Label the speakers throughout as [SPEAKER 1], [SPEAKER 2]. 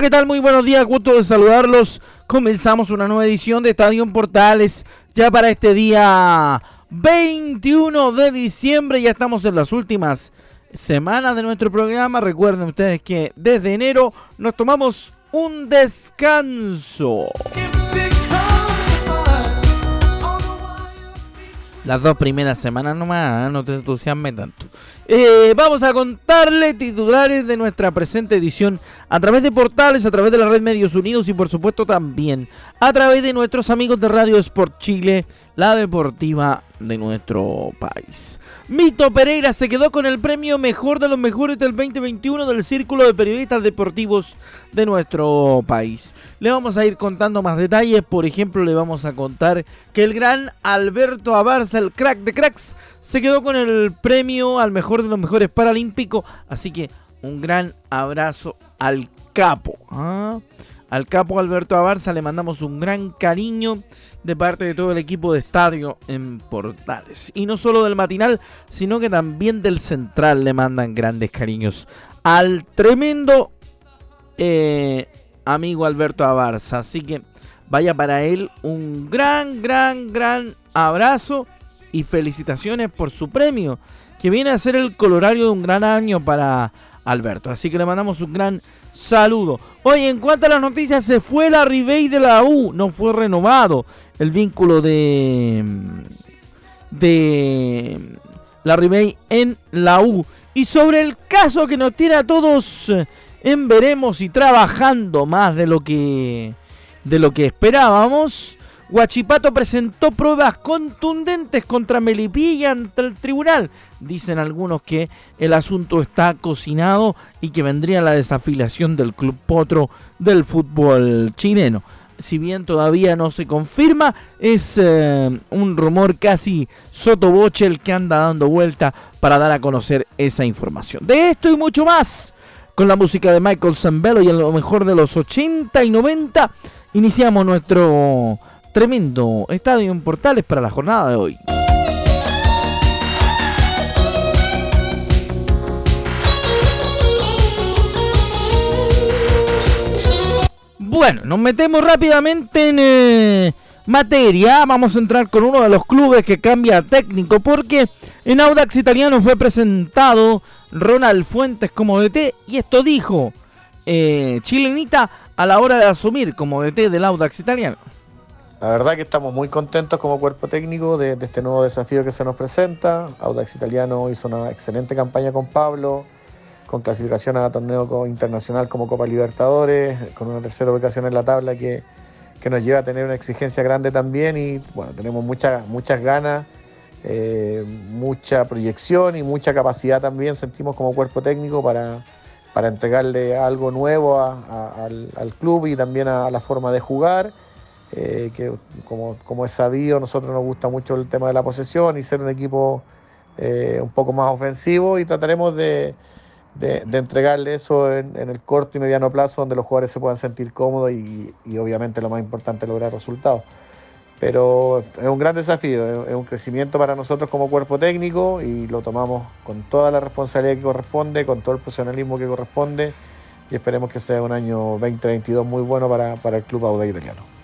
[SPEAKER 1] ¿Qué tal? Muy buenos días, gusto de saludarlos. Comenzamos una nueva edición de Estadio Portales ya para este día 21 de diciembre. Ya estamos en las últimas semanas de nuestro programa. Recuerden ustedes que desde enero nos tomamos un descanso. Las dos primeras semanas nomás, ¿eh? no te entusiasmes tanto. Eh, vamos a contarle titulares de nuestra presente edición a través de portales, a través de la red Medios Unidos y por supuesto también a través de nuestros amigos de Radio Sport Chile, la deportiva de nuestro país. Mito Pereira se quedó con el premio Mejor de los Mejores del 2021 del Círculo de Periodistas Deportivos de nuestro país. Le vamos a ir contando más detalles, por ejemplo le vamos a contar que el gran Alberto Abarza, el crack de cracks, se quedó con el premio al Mejor de los Mejores Paralímpicos, así que un gran abrazo al capo. ¿ah? Al capo Alberto Abarza le mandamos un gran cariño de parte de todo el equipo de estadio en Portales. Y no solo del matinal, sino que también del central le mandan grandes cariños al tremendo eh, amigo Alberto Abarza. Así que vaya para él un gran, gran, gran abrazo y felicitaciones por su premio, que viene a ser el colorario de un gran año para Alberto. Así que le mandamos un gran saludo. Oye, en cuanto a las noticias, se fue la Ribey de la U, no fue renovado el vínculo de de la Ribey en la U. Y sobre el caso que nos tiene a todos en veremos y trabajando más de lo que de lo que esperábamos. Guachipato presentó pruebas contundentes contra Melipilla ante el tribunal. Dicen algunos que el asunto está cocinado y que vendría la desafiliación del club potro del fútbol chileno. Si bien todavía no se confirma, es eh, un rumor casi sotoboche el que anda dando vuelta para dar a conocer esa información. De esto y mucho más, con la música de Michael Zambello y a lo mejor de los 80 y 90, iniciamos nuestro tremendo estadio en Portales para la jornada de hoy. Bueno, nos metemos rápidamente en eh, materia. Vamos a entrar con uno de los clubes que cambia técnico porque en Audax Italiano fue presentado Ronald Fuentes como DT y esto dijo eh, Chilenita a la hora de asumir como DT del Audax Italiano.
[SPEAKER 2] La verdad que estamos muy contentos como cuerpo técnico de, este nuevo desafío que se nos presenta. Audax Italiano hizo una excelente campaña con Pablo, con clasificación a torneo internacional como Copa Libertadores, con una tercera ubicación en la tabla que, nos lleva a tener una exigencia grande también y bueno, tenemos muchas muchas ganas, eh, mucha proyección y mucha capacidad también sentimos como cuerpo técnico para, para entregarle algo nuevo al, club y también a la forma de jugar eh, que como, como, es sabido, nosotros nos gusta mucho el tema de la posesión y ser un equipo eh, un poco más ofensivo y trataremos de, entregarle eso en, el corto y mediano plazo donde los jugadores se puedan sentir cómodos y, obviamente lo más importante lograr resultados. Pero es un gran desafío, es un crecimiento para nosotros como cuerpo técnico y lo tomamos con toda la responsabilidad que corresponde, con todo el profesionalismo que corresponde y esperemos que sea un año 2022 muy bueno para, para el Club Auda Italiano.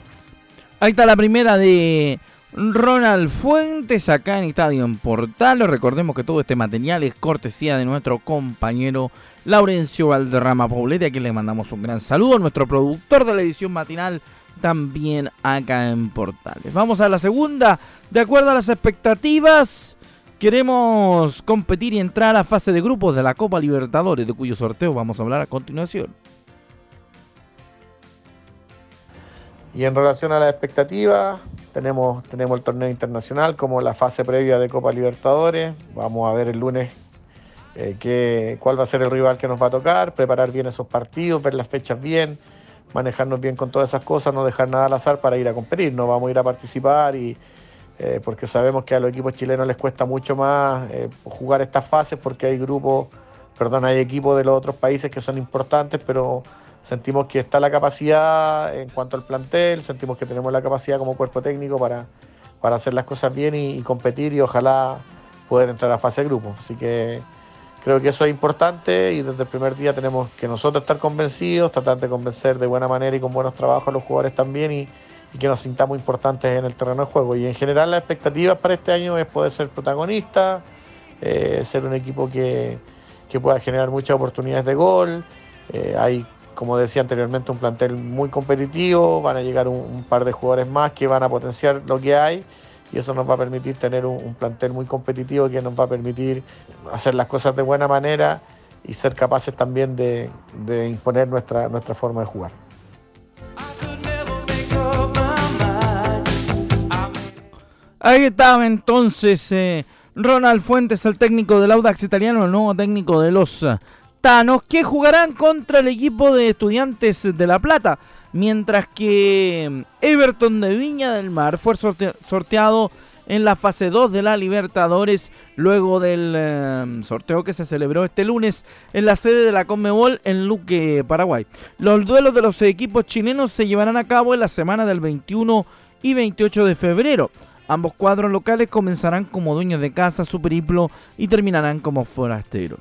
[SPEAKER 1] Ahí está la primera de Ronald Fuentes acá en Estadio en Portal. Recordemos que todo este material es cortesía de nuestro compañero Laurencio Valderrama Poblete, a quien le mandamos un gran saludo. Nuestro productor de la edición matinal también acá en Portales. Vamos a la segunda. De acuerdo a las expectativas, queremos competir y entrar a fase de grupos de la Copa Libertadores, de cuyo sorteo vamos a hablar a continuación.
[SPEAKER 2] Y en relación a la expectativa, tenemos, tenemos el torneo internacional como la fase previa de Copa Libertadores. Vamos a ver el lunes eh, cuál va a ser el rival que nos va a tocar, preparar bien esos partidos, ver las fechas bien, manejarnos bien con todas esas cosas, no dejar nada al azar para ir a competir. No vamos a ir a participar y eh, porque sabemos que a los equipos chilenos les cuesta mucho más eh, jugar estas fases porque hay grupos, perdón, hay equipos de los otros países que son importantes, pero sentimos que está la capacidad en cuanto al plantel, sentimos que tenemos la capacidad como cuerpo técnico para, para hacer las cosas bien y, competir y ojalá poder entrar a fase de grupo. Así que creo que eso es importante y desde el primer día tenemos que nosotros estar convencidos, tratar de convencer de buena manera y con buenos trabajos a los jugadores también y, que nos sintamos importantes en el terreno de juego. Y en general las expectativas para este año es poder ser protagonista, eh, ser un equipo que, pueda generar muchas oportunidades de gol. Eh, hay como decía anteriormente, un plantel muy competitivo, van a llegar un, par de jugadores más que van a potenciar lo que hay y eso nos va a permitir tener un, plantel muy competitivo que nos va a permitir hacer las cosas de buena manera y ser capaces también de, imponer nuestra, nuestra forma de jugar.
[SPEAKER 1] Ahí estaba entonces eh, Ronald Fuentes, el técnico del Audax italiano, el nuevo técnico de los que jugarán contra el equipo de estudiantes de La Plata. Mientras que Everton de Viña del Mar fue sorteado en la fase 2 de la Libertadores luego del em, sorteo que se celebró este lunes en la sede de la Conmebol en Luque, Paraguay. Los duelos de los equipos chilenos se llevarán a cabo en la semana del 21 y 28 de febrero. Ambos cuadros locales comenzarán como dueños de casa su periplo y terminarán como forasteros.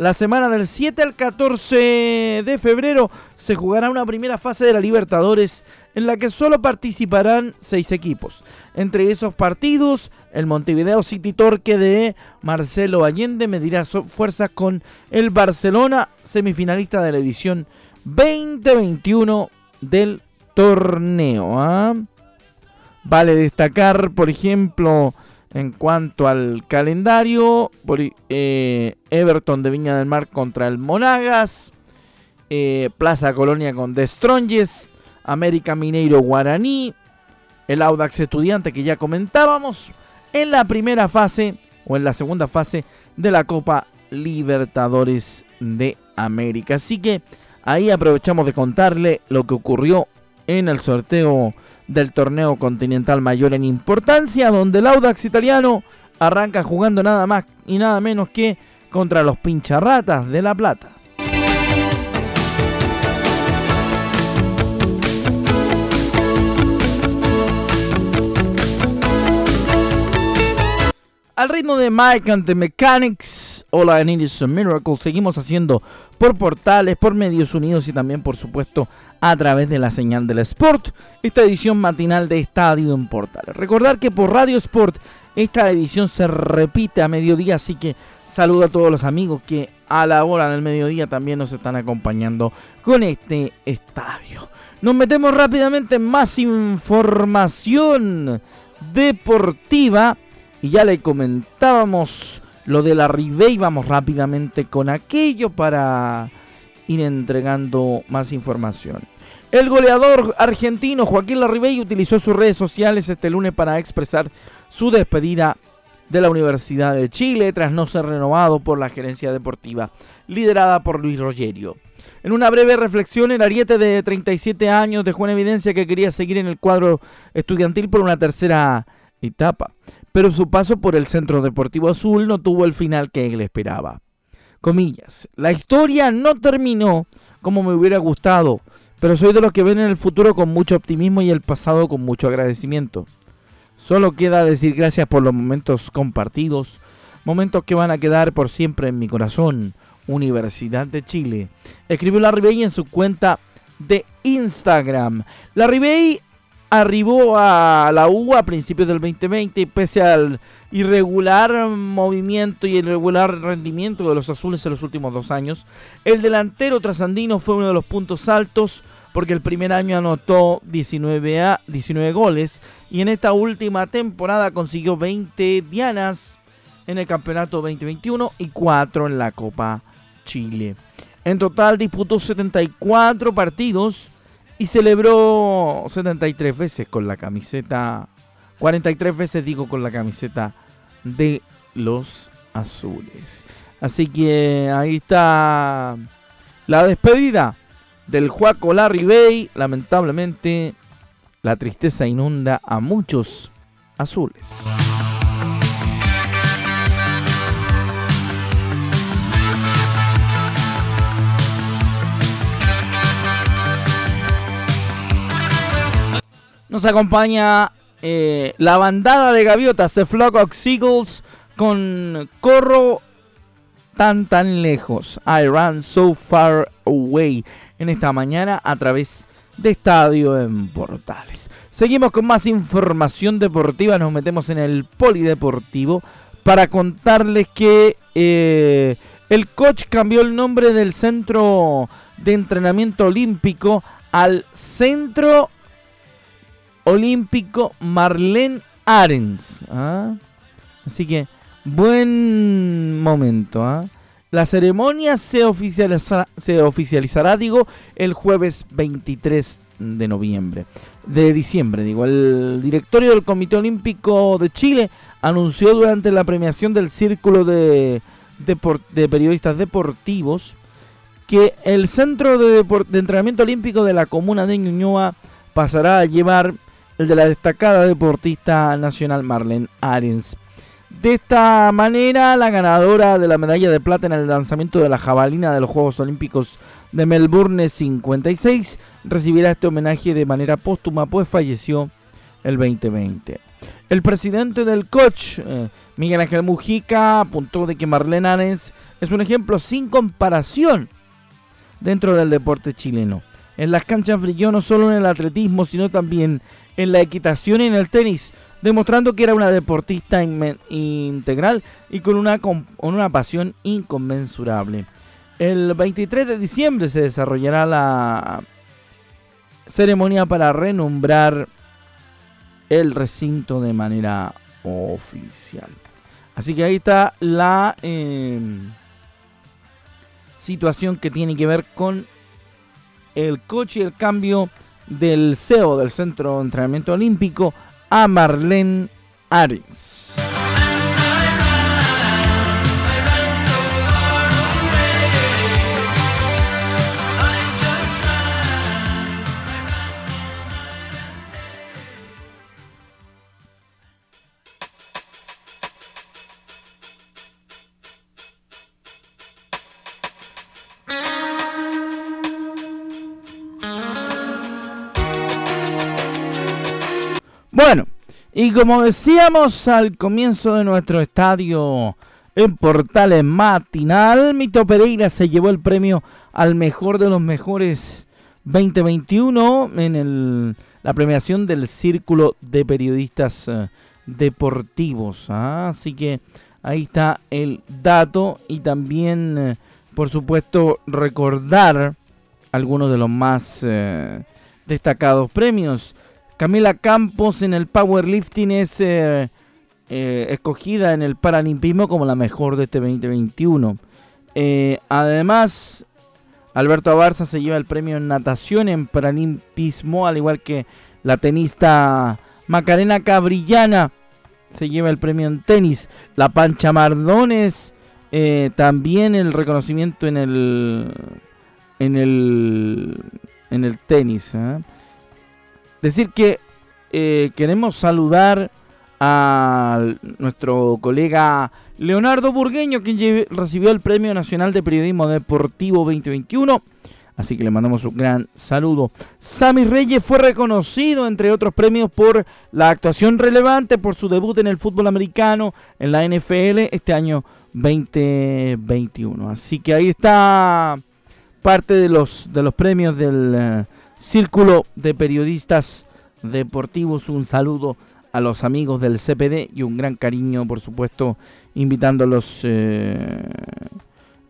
[SPEAKER 1] La semana del 7 al 14 de febrero se jugará una primera fase de la Libertadores en la que solo participarán seis equipos. Entre esos partidos, el Montevideo City Torque de Marcelo Allende medirá fuerzas con el Barcelona, semifinalista de la edición 2021 del torneo. ¿ah? Vale destacar, por ejemplo, en cuanto al calendario, eh, Everton de Viña del Mar contra el Monagas, eh, Plaza Colonia con The América Mineiro Guaraní, el Audax Estudiante que ya comentábamos, en la primera fase o en la segunda fase de la Copa Libertadores de América. Así que ahí aprovechamos de contarle lo que ocurrió en el sorteo del torneo continental mayor en importancia, donde el Audax italiano arranca jugando nada más y nada menos que contra los pincharratas de La Plata. Al ritmo de Mike and the Mechanics, Hola, I Need a Miracle, seguimos haciendo por portales, por medios unidos y también, por supuesto, a través de la señal del Sport, esta edición matinal de Estadio en Portales. Recordar que por Radio Sport esta edición se repite a mediodía, así que saludo a todos los amigos que a la hora del mediodía también nos están acompañando con este estadio. Nos metemos rápidamente en más información deportiva y ya le comentábamos lo de la Ribey, vamos rápidamente con aquello para ir entregando más información. El goleador argentino Joaquín Larribey utilizó sus redes sociales este lunes para expresar su despedida de la Universidad de Chile tras no ser renovado por la gerencia deportiva liderada por Luis Rogerio. En una breve reflexión, el ariete de 37 años dejó en evidencia que quería seguir en el cuadro estudiantil por una tercera etapa, pero su paso por el Centro Deportivo Azul no tuvo el final que él esperaba comillas. La historia no terminó como me hubiera gustado, pero soy de los que ven en el futuro con mucho optimismo y el pasado con mucho agradecimiento. Solo queda decir gracias por los momentos compartidos, momentos que van a quedar por siempre en mi corazón. Universidad de Chile. Escribió la Ribey en su cuenta de Instagram. La Ribey arribó a la U a principios del 2020 y pese al irregular movimiento y el irregular rendimiento de los azules en los últimos dos años, el delantero trasandino fue uno de los puntos altos porque el primer año anotó 19, a, 19 goles y en esta última temporada consiguió 20 dianas en el Campeonato 2021 y 4 en la Copa Chile. En total disputó 74 partidos y celebró 73 veces con la camiseta, 43 veces digo con la camiseta de los azules. Así que ahí está la despedida del Juaco Larry Bay. Lamentablemente la tristeza inunda a muchos azules. Nos acompaña eh, la bandada de gaviotas, The Flock of Seagulls, con Corro tan tan lejos. I ran so far away en esta mañana a través de Estadio en Portales. Seguimos con más información deportiva, nos metemos en el polideportivo para contarles que eh, el coach cambió el nombre del centro de entrenamiento olímpico al Centro Olímpico Marlene Arens. ¿ah? Así que buen momento. ¿ah? La ceremonia se, se oficializará, digo, el jueves 23 de noviembre, de diciembre, digo. El directorio del Comité Olímpico de Chile anunció durante la premiación del Círculo de, de, Periodistas Deportivos que el Centro de, de Entrenamiento Olímpico de la Comuna de Ñuñoa pasará a llevar el de la destacada deportista nacional Marlene Arens. De esta manera, la ganadora de la medalla de plata en el lanzamiento de la jabalina de los Juegos Olímpicos de Melbourne 56 recibirá este homenaje de manera póstuma, pues falleció el 2020. El presidente del coach, eh, Miguel Ángel Mujica, apuntó de que Marlene Arens es un ejemplo sin comparación dentro del deporte chileno. En las canchas brilló no solo en el atletismo, sino también en la equitación y en el tenis, demostrando que era una deportista integral y con una, con una pasión inconmensurable. El 23 de diciembre se desarrollará la ceremonia para renombrar el recinto de manera oficial. Así que ahí está la em, situación que tiene que ver con el coche y el cambio del CEO del Centro de Entrenamiento Olímpico a Marlene Arens. Bueno, y como decíamos al comienzo de nuestro estadio en Portales Matinal, Mito Pereira se llevó el premio al mejor de los mejores 2021 en la premiación del Círculo de Periodistas eh, Deportivos. ¿ah? Así que ahí está el dato y también, eh, por supuesto, recordar algunos de los más eh, destacados premios. Camila Campos en el powerlifting es eh, eh, escogida en el paralimpismo como la mejor de este 2021. Eh, además, Alberto Abarza se lleva el premio en natación en paralimpismo, al igual que la tenista Macarena Cabrillana se lleva el premio en tenis. La Pancha Mardones también el reconocimiento en el en el en el tenis. Decir que eh, queremos saludar a nuestro colega Leonardo Burgueño, quien recibió el Premio Nacional de Periodismo Deportivo 2021. Así que le mandamos un gran saludo. Sammy Reyes fue reconocido, entre otros premios, por la actuación relevante por su debut en el fútbol americano en la NFL este año 2021. Así que ahí está parte de los, de los premios del... Círculo de Periodistas Deportivos, un saludo a los amigos del CPD y un gran cariño, por supuesto, invitándolos. Eh,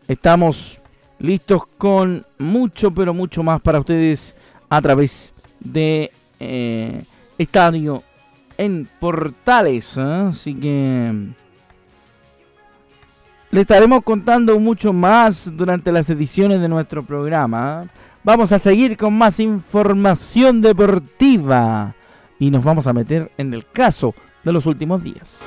[SPEAKER 1] estamos listos con mucho, pero mucho más para ustedes a través de eh, Estadio en Portales. ¿eh? Así que le estaremos contando mucho más durante las ediciones de nuestro programa. Vamos a seguir con más información deportiva y nos vamos a meter en el caso de los últimos días.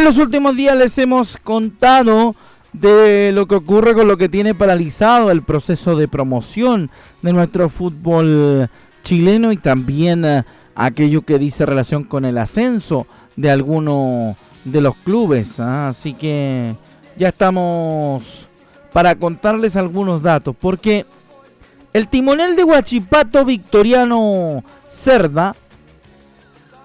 [SPEAKER 1] En los últimos días les hemos contado de lo que ocurre con lo que tiene paralizado el proceso de promoción de nuestro fútbol chileno y también eh, aquello que dice relación con el ascenso de alguno de los clubes. ¿ah? Así que ya estamos para contarles algunos datos, porque el timonel de Huachipato Victoriano Cerda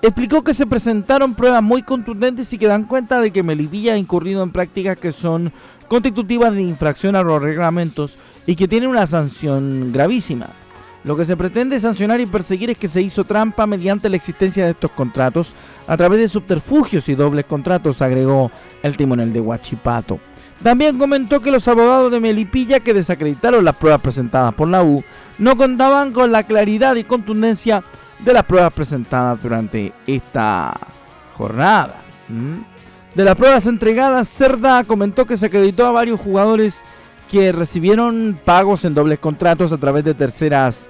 [SPEAKER 1] explicó que se presentaron pruebas muy contundentes y que dan cuenta de que Melipilla ha incurrido en prácticas que son constitutivas de infracción a los reglamentos y que tiene una sanción gravísima. Lo que se pretende sancionar y perseguir es que se hizo trampa mediante la existencia de estos contratos a través de subterfugios y dobles contratos, agregó el timonel de Huachipato. También comentó que los abogados de Melipilla que desacreditaron las pruebas presentadas por la U no contaban con la claridad y contundencia de las pruebas presentadas durante esta jornada. De las pruebas entregadas, Cerda comentó que se acreditó a varios jugadores que recibieron pagos en dobles contratos a través de terceras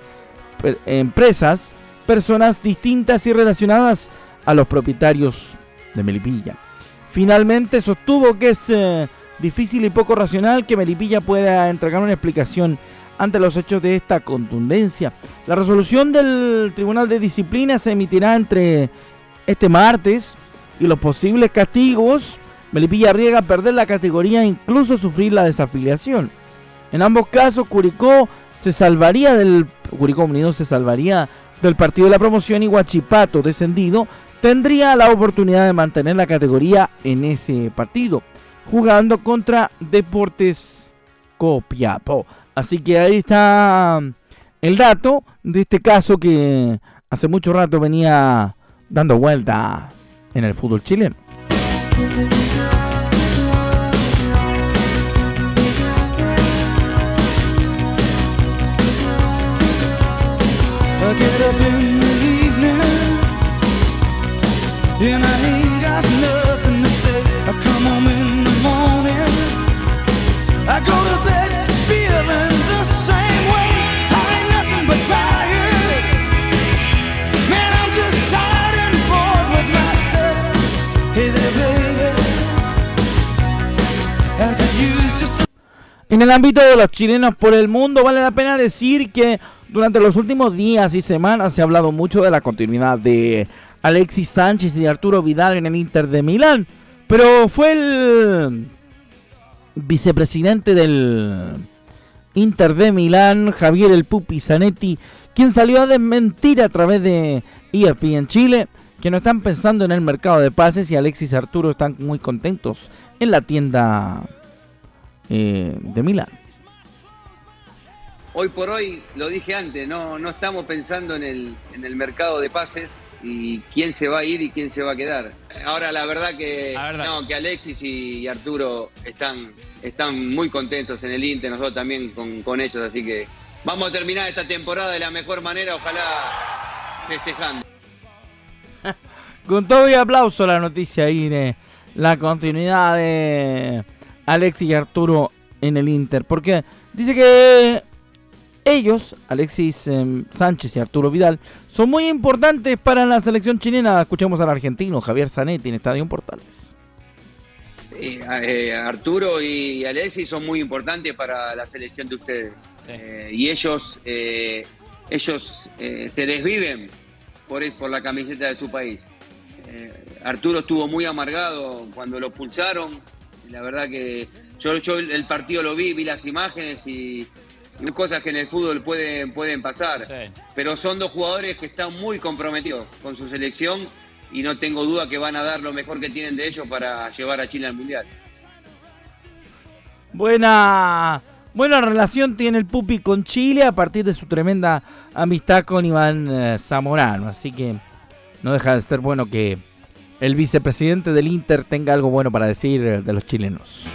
[SPEAKER 1] empresas, personas distintas y relacionadas a los propietarios de Melipilla. Finalmente sostuvo que es eh, difícil y poco racional que Melipilla pueda entregar una explicación ante los hechos de esta contundencia. La resolución del Tribunal de Disciplina se emitirá entre este martes y los posibles castigos. Melipilla arriesga perder la categoría e incluso sufrir la desafiliación. En ambos casos, Curicó se salvaría del Curicó Unido se salvaría del partido de la promoción y Huachipato descendido tendría la oportunidad de mantener la categoría en ese partido, jugando contra Deportes Copiapó. Así que ahí está el dato de este caso que hace mucho rato venía dando vuelta en el fútbol chileno. En el ámbito de los chilenos por el mundo, vale la pena decir que durante los últimos días y semanas se ha hablado mucho de la continuidad de Alexis Sánchez y Arturo Vidal en el Inter de Milán. Pero fue el vicepresidente del Inter de Milán, Javier El Pupi Zanetti, quien salió a desmentir a través de ESP en Chile que no están pensando en el mercado de pases y Alexis Arturo están muy contentos en la tienda eh, de Milán.
[SPEAKER 3] Hoy por hoy, lo dije antes, no, no estamos pensando en el, en el mercado de pases y quién se va a ir y quién se va a quedar. Ahora la verdad que, No, que Alexis y Arturo están, están muy contentos en el Inter, nosotros también con, con ellos, así que vamos a terminar esta temporada de la mejor manera, ojalá festejando.
[SPEAKER 1] con todo y aplauso la noticia ahí de la continuidad de Alexis y Arturo en el Inter. Porque dice que ellos, Alexis em, Sánchez y Arturo Vidal, son muy importantes para la selección chilena. Escuchemos al argentino Javier Zanetti en Estadio Portales.
[SPEAKER 3] Eh, Arturo y Alexis son muy importantes para la selección de ustedes. Eh, y ellos, eh, ellos se desviven por, por la camiseta de su país. Arturo estuvo muy amargado cuando lo pulsaron, la verdad que yo, yo el partido lo vi, vi las imágenes y, cosas que en el fútbol pueden, pueden pasar. Pero son dos jugadores que están muy comprometidos con su selección y no tengo duda que van a dar lo mejor que tienen de ellos para llevar a Chile al Mundial.
[SPEAKER 1] Buena, buena relación tiene el Pupi con Chile a partir de su tremenda amistad con Iván eh, Zamorano. Así que no deja de ser bueno que el vicepresidente del Inter tenga algo bueno para decir de los chilenos.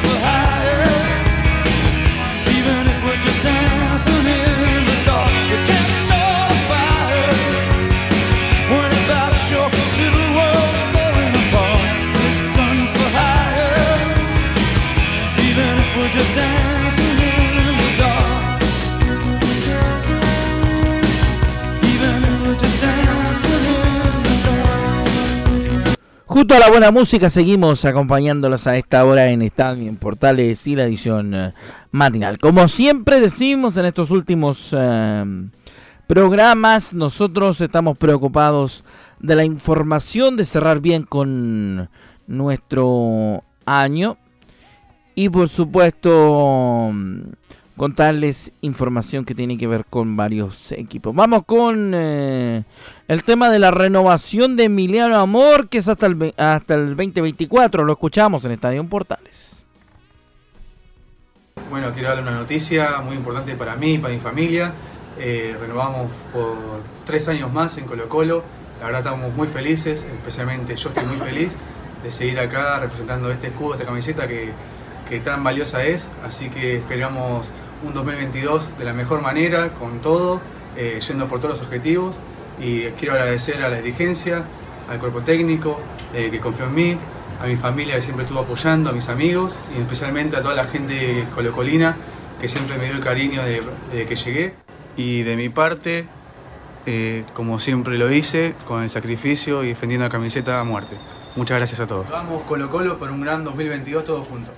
[SPEAKER 1] Junto a la buena música seguimos acompañándolos a esta hora en Estadio en Portales y la edición eh, matinal. Como siempre decimos en estos últimos eh, programas, nosotros estamos preocupados de la información, de cerrar bien con nuestro año y por supuesto contarles información que tiene que ver con varios equipos. Vamos con eh, el tema de la renovación de Emiliano Amor, que es hasta el, hasta el 2024. Lo escuchamos en Estadio Portales.
[SPEAKER 4] Bueno, quiero darle una noticia muy importante para mí y para mi familia. Eh, renovamos por tres años más en Colo Colo. La verdad estamos muy felices, especialmente yo estoy muy feliz de seguir acá representando este escudo, esta camiseta que, que tan valiosa es. Así que esperamos un 2022 de la mejor manera, con todo, eh, yendo por todos los objetivos. Y quiero agradecer a la dirigencia, al cuerpo técnico eh, que confió en mí, a mi familia que siempre estuvo apoyando, a mis amigos y especialmente a toda la gente colocolina que siempre me dio el cariño desde que llegué. Y de mi parte, eh, como siempre lo hice, con el sacrificio y defendiendo la camiseta a muerte. Muchas gracias a todos. Vamos Colo Colo por un gran 2022 todos juntos.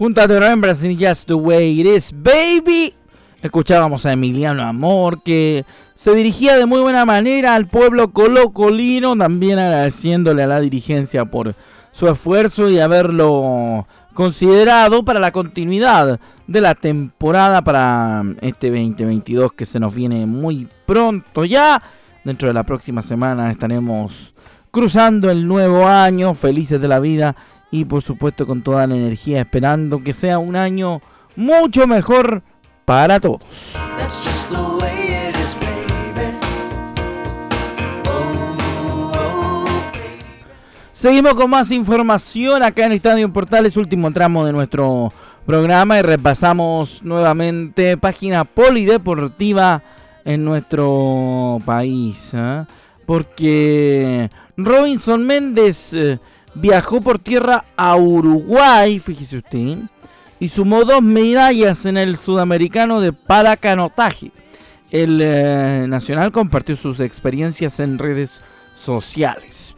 [SPEAKER 1] Junto a The Rembrandts Just the Way It Is, Baby. Escuchábamos a Emiliano Amor, que se dirigía de muy buena manera al pueblo colocolino, también agradeciéndole a la dirigencia por su esfuerzo y haberlo considerado para la continuidad de la temporada para este 2022 que se nos viene muy pronto ya. Dentro de la próxima semana estaremos cruzando el nuevo año, felices de la vida y por supuesto con toda la energía esperando que sea un año mucho mejor para todos. Seguimos con más información acá en Estadio Portales, último tramo de nuestro programa y repasamos nuevamente página polideportiva en nuestro país. ¿eh? Porque Robinson Méndez eh, viajó por tierra a Uruguay, fíjese usted, y sumó dos medallas en el sudamericano de paracanotaje. El eh, Nacional compartió sus experiencias en redes sociales.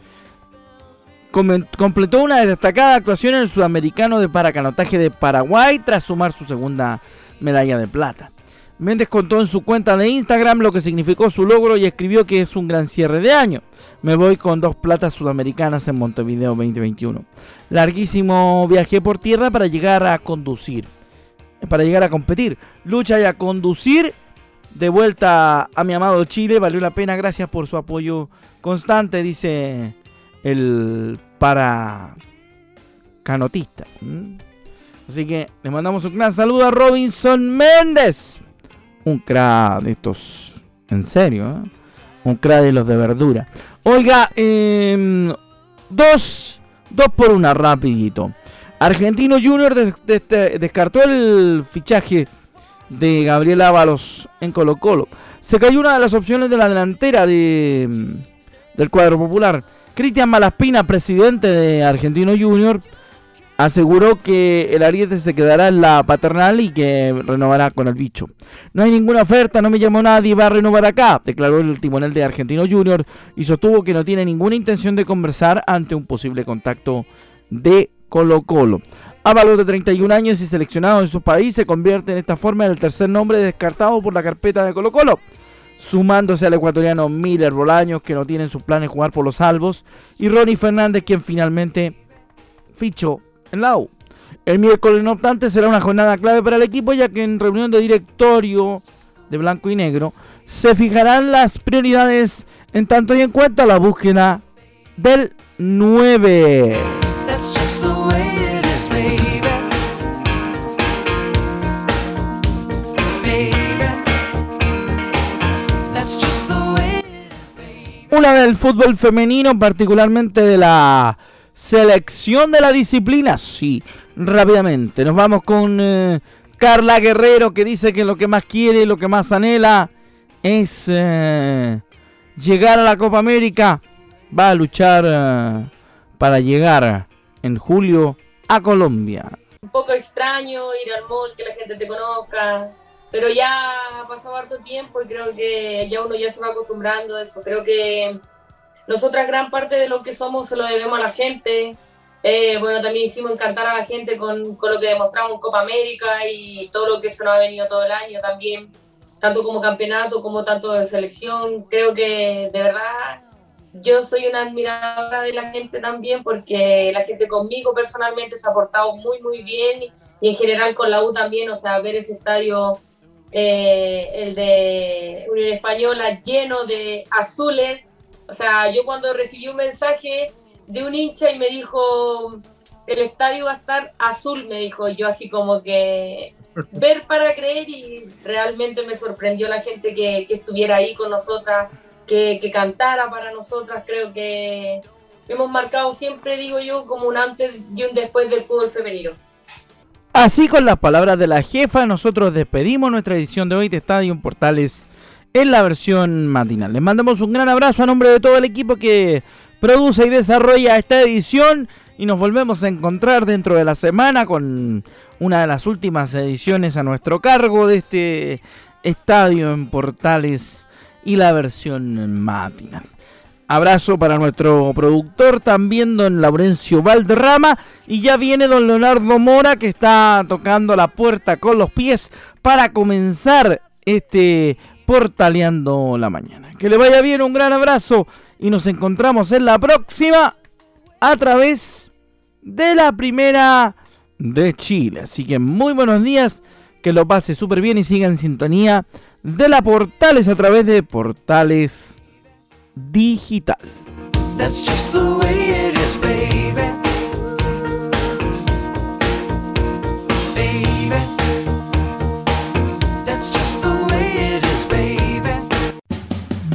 [SPEAKER 1] completó una destacada actuación en el sudamericano de paracanotaje de Paraguay tras sumar su segunda medalla de plata. Méndez contó en su cuenta de Instagram lo que significó su logro y escribió que es un gran cierre de año. Me voy con dos platas sudamericanas en Montevideo 2021. Larguísimo viaje por tierra para llegar a conducir. Para llegar a competir. Lucha y a conducir. De vuelta a mi amado Chile. Valió la pena. Gracias por su apoyo constante. Dice el para canotista. ¿Mm? Así que le mandamos un gran saludo a Robinson Méndez un crack de estos, en serio, ¿eh? un crack de los de verdura. Oiga, em, dos, dos por una, rapidito. Argentino Junior descartó el fichaje de Gabriel Ábalos en Colo Colo. Se cayó una de las opciones de la delantera de, em, del cuadro popular. Cristian Malaspina, presidente de Argentino Junior, aseguró que el Ariete se quedará en la paternal y que renovará con el bicho. No hay ninguna oferta, no me llamó nadie, va a renovar acá, declaró el timonel de Argentino Junior y sostuvo que no tiene ninguna intención de conversar ante un posible contacto de Colo Colo. Ábalos de 31 años y seleccionado en su país se convierte en esta forma en el tercer nombre descartado por la carpeta de Colo Colo sumándose al ecuatoriano Miller Bolaños, que no tiene en sus planes jugar por los salvos, y Ronnie Fernández, quien finalmente fichó en la El miércoles, no obstante, será una jornada clave para el equipo, ya que en reunión de directorio de blanco y negro se fijarán las prioridades en tanto y en cuanto a la búsqueda del 9. Una del fútbol femenino, particularmente de la selección de la disciplina. Sí, rápidamente. Nos vamos con eh, Carla Guerrero que dice que lo que más quiere, lo que más anhela es eh, llegar a la Copa América. Va a luchar eh, para llegar en julio a Colombia.
[SPEAKER 5] Un poco extraño ir al mall, que la gente te conozca, pero ya ha pasado harto tiempo y creo que ya uno ya se va acostumbrando a eso. Creo que nosotras gran parte de lo que somos se lo debemos a la gente. Eh, bueno, también hicimos encantar a la gente con, con, lo que demostramos en Copa América y todo lo que se nos ha venido todo el año también, tanto como campeonato como tanto de selección. Creo que de verdad yo soy una admiradora de la gente también porque la gente conmigo personalmente se ha portado muy, muy bien y en general con la U también, o sea, ver ese estadio eh, el de Unión Española lleno de azules. O sea, yo cuando recibí un mensaje de un hincha y me dijo, el estadio va a estar azul, me dijo yo así como que ver para creer y realmente me sorprendió la gente que, estuviera ahí con nosotras, que, que, cantara para nosotras. Creo que hemos marcado siempre, digo yo, como un antes y un después del fútbol femenino.
[SPEAKER 1] Así con las palabras de la jefa, nosotros despedimos nuestra edición de hoy de Estadio Portales en la versión matinal. Les mandamos un gran abrazo a nombre de todo el equipo que produce y desarrolla esta edición y nos volvemos a encontrar dentro de la semana con una de las últimas ediciones a nuestro cargo de este Estadio en Portales y la versión matinal. Abrazo para nuestro productor, también don Laurencio Valderrama. Y ya viene don Leonardo Mora que está tocando la puerta con los pies para comenzar este portaleando la mañana. Que le vaya bien, un gran abrazo y nos encontramos en la próxima a través de la primera de Chile. Así que muy buenos días, que lo pase súper bien y siga en sintonía de la Portales a través de Portales digital.